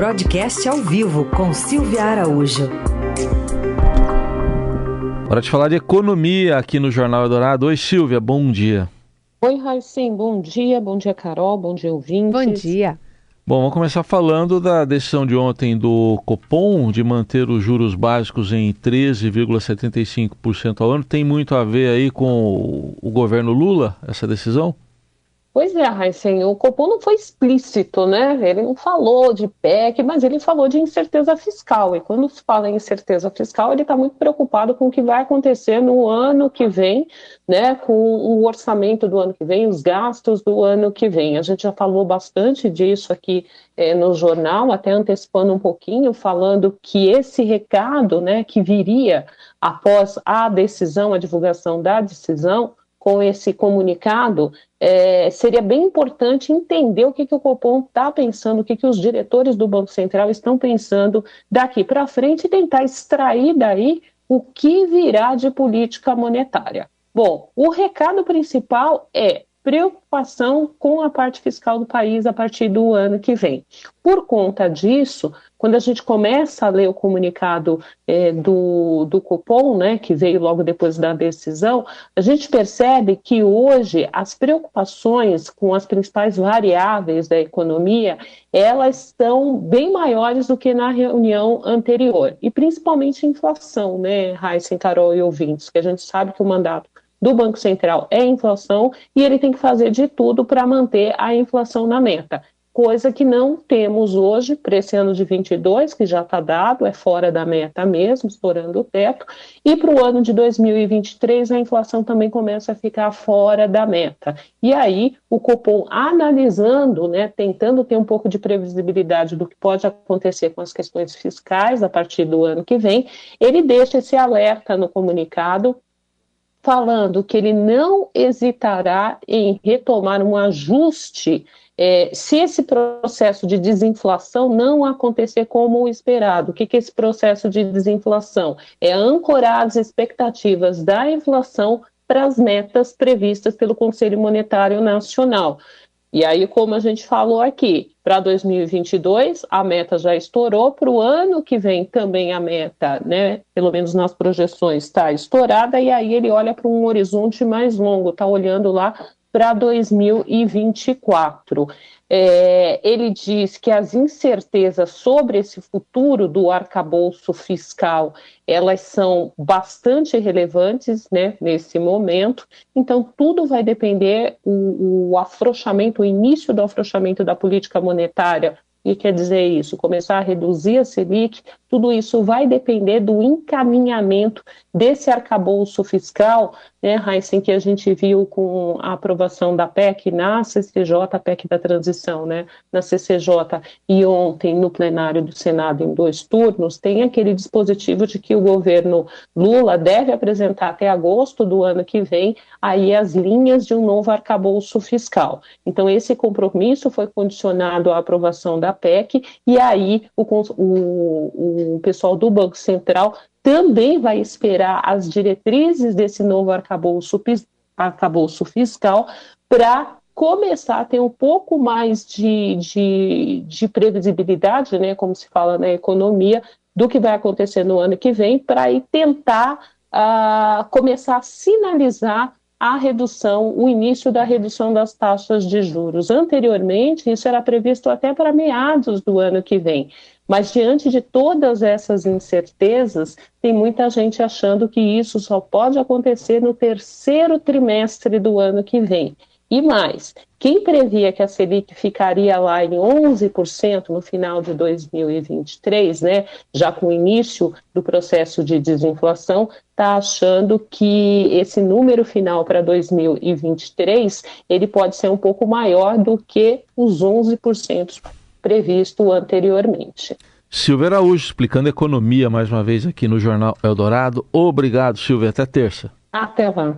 Broadcast ao vivo com Silvia Araújo. Hora de falar de economia aqui no Jornal Eldorado. Oi, Silvia, bom dia. Oi, Raicim, bom dia. Bom dia, Carol. Bom dia, ouvintes. Bom dia. Bom, vamos começar falando da decisão de ontem do Copom de manter os juros básicos em 13,75% ao ano. Tem muito a ver aí com o governo Lula, essa decisão? Pois é, Raíssen, o Copom não foi explícito, né? Ele não falou de PEC, mas ele falou de incerteza fiscal. E quando se fala em incerteza fiscal, ele está muito preocupado com o que vai acontecer no ano que vem, né? Com o orçamento do ano que vem, os gastos do ano que vem. A gente já falou bastante disso aqui é, no jornal, até antecipando um pouquinho, falando que esse recado, né, que viria após a decisão, a divulgação da decisão, com esse comunicado, é, seria bem importante entender o que, que o Copom está pensando, o que, que os diretores do Banco Central estão pensando daqui para frente e tentar extrair daí o que virá de política monetária. Bom, o recado principal é preocupação com a parte fiscal do país a partir do ano que vem. Por conta disso, quando a gente começa a ler o comunicado é, do, do Copom, né, que veio logo depois da decisão, a gente percebe que hoje as preocupações com as principais variáveis da economia, elas estão bem maiores do que na reunião anterior, e principalmente inflação, né, Raíssa, Carol e ouvintes, que a gente sabe que o mandato do Banco Central é inflação e ele tem que fazer de tudo para manter a inflação na meta. Coisa que não temos hoje para esse ano de 22, que já está dado, é fora da meta mesmo, estourando o teto, e para o ano de 2023 a inflação também começa a ficar fora da meta. E aí o Copom analisando, né, tentando ter um pouco de previsibilidade do que pode acontecer com as questões fiscais a partir do ano que vem, ele deixa esse alerta no comunicado falando que ele não hesitará em retomar um ajuste é, se esse processo de desinflação não acontecer como esperado. O que, que é esse processo de desinflação? É ancorar as expectativas da inflação para as metas previstas pelo Conselho Monetário Nacional. E aí, como a gente falou aqui, para 2022 a meta já estourou, para o ano que vem também a meta, né, pelo menos nas projeções, está estourada, e aí ele olha para um horizonte mais longo, está olhando lá para 2024. É, ele diz que as incertezas sobre esse futuro do arcabouço fiscal elas são bastante relevantes né, nesse momento, então tudo vai depender o, o afrouxamento, o início do afrouxamento da política monetária que quer dizer isso? Começar a reduzir a Selic, tudo isso vai depender do encaminhamento desse arcabouço fiscal, né, Heisen, que a gente viu com a aprovação da PEC na CCJ, a PEC da transição, né, na CCJ, e ontem no plenário do Senado em dois turnos, tem aquele dispositivo de que o governo Lula deve apresentar até agosto do ano que vem aí as linhas de um novo arcabouço fiscal. Então, esse compromisso foi condicionado à aprovação da PEC, e aí o, o, o pessoal do Banco Central também vai esperar as diretrizes desse novo arcabouço, arcabouço fiscal para começar a ter um pouco mais de, de, de, previsibilidade, né, como se fala na economia, do que vai acontecer no ano que vem, para tentar uh, começar a sinalizar a redução, o início da redução das taxas de juros. Anteriormente, isso era previsto até para meados do ano que vem. Mas diante de todas essas incertezas, tem muita gente achando que isso só pode acontecer no terceiro trimestre do ano que vem. E mais, quem previa que a Selic ficaria lá em 11% no final de 2023, né, já com o início do processo de desinflação, está achando que esse número final para 2023 ele pode ser um pouco maior do que os 11% previsto anteriormente. Silvia Araújo explicando economia mais uma vez aqui no Jornal Eldorado. Obrigado, Silvia. Até terça. Até lá.